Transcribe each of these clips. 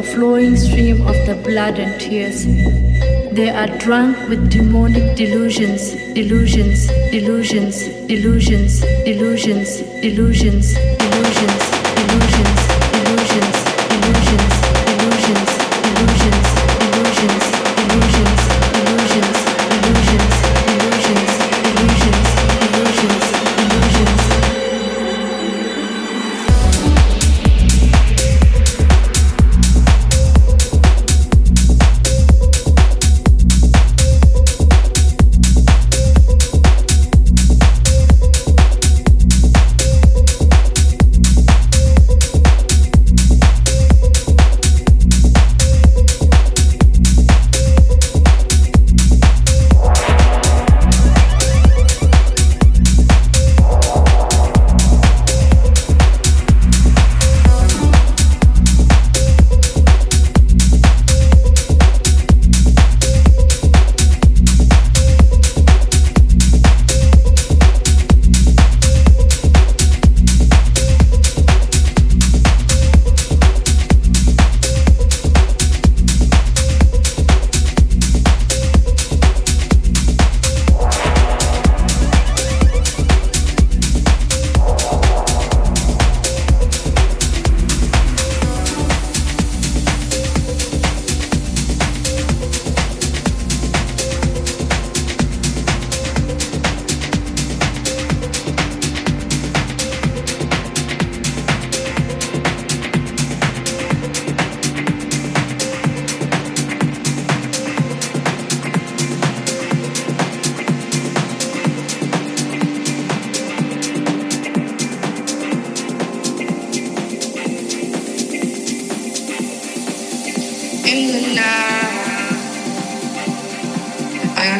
the flowing stream of the blood and tears. They are drunk with demonic delusions, delusions, delusions, delusions, delusions, delusions,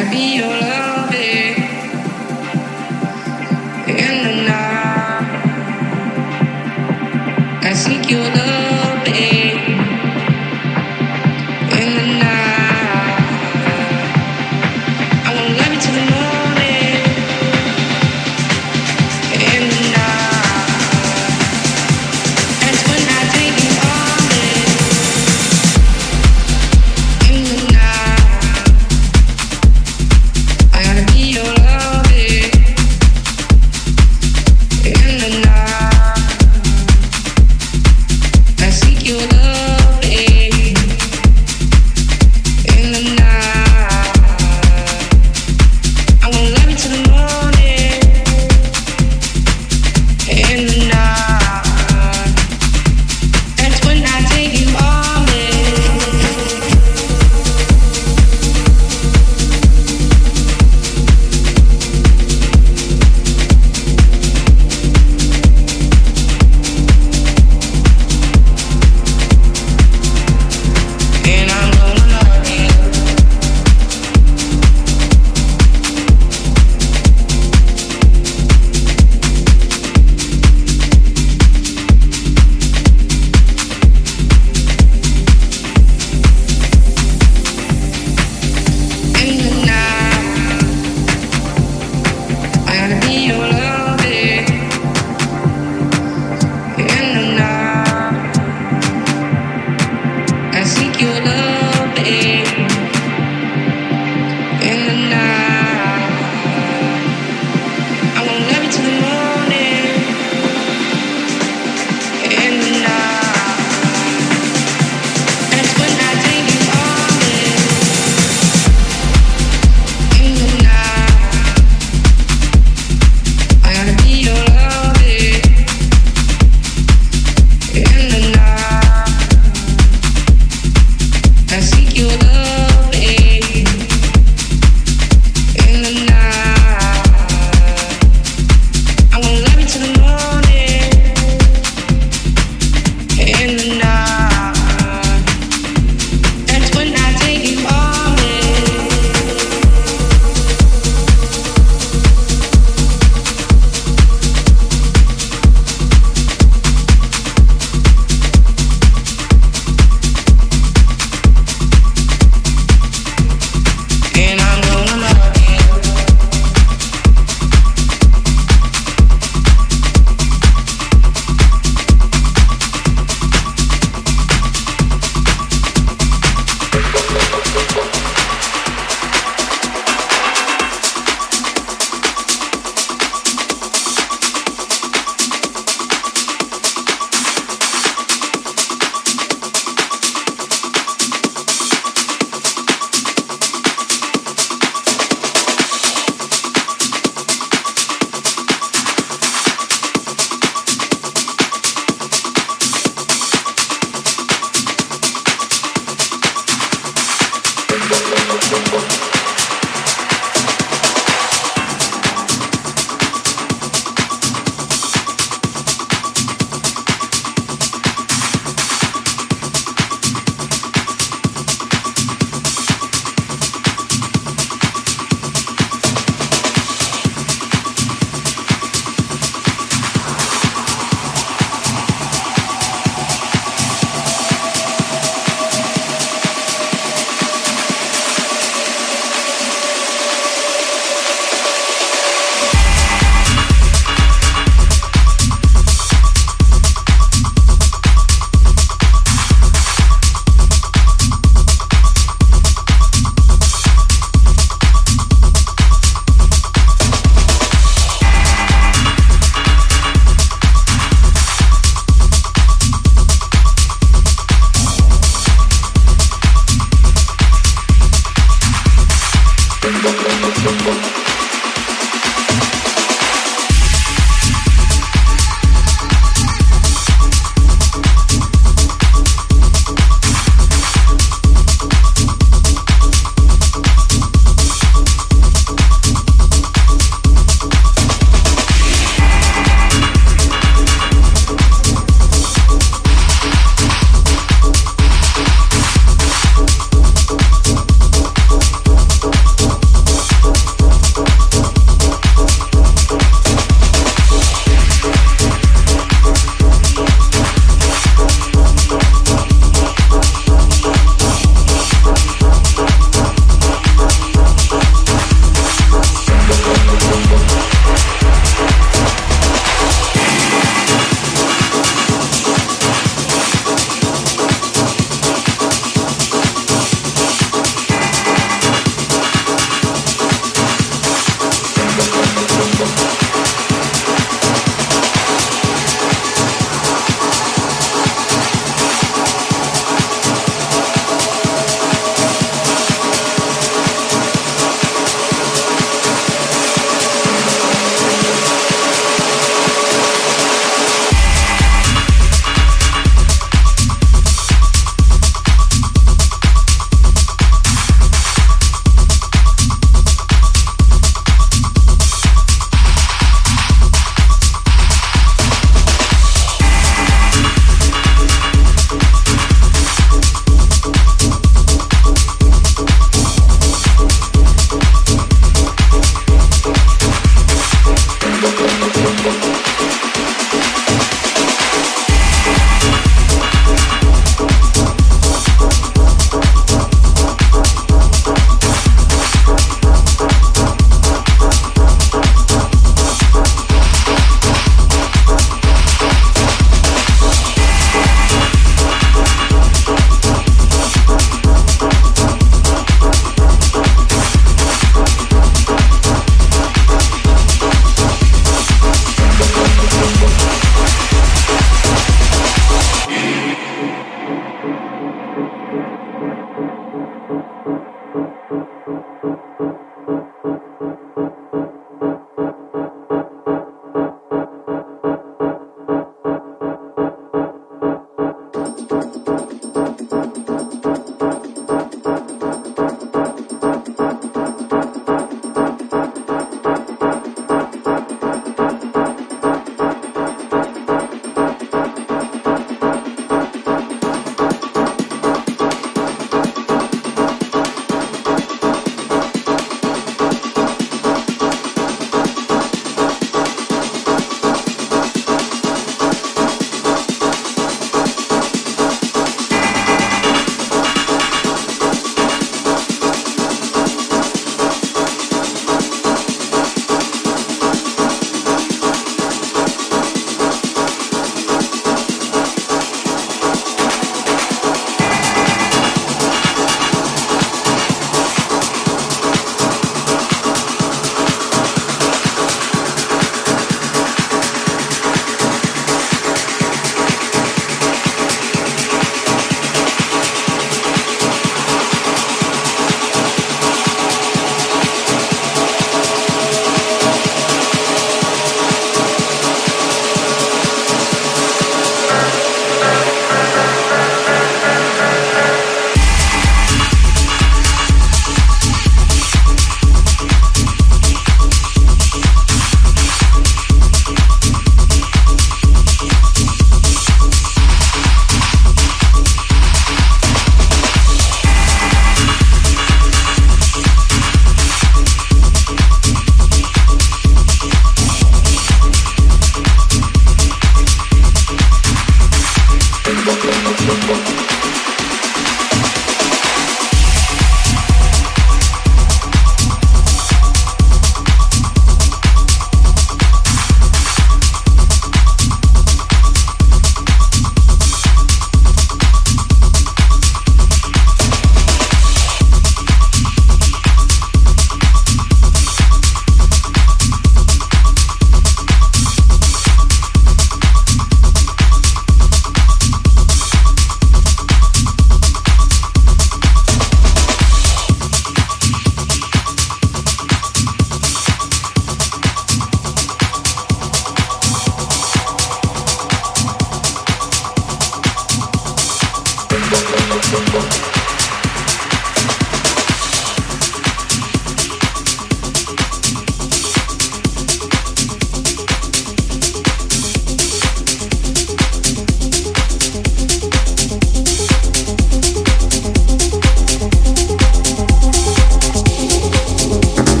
gotta be your love.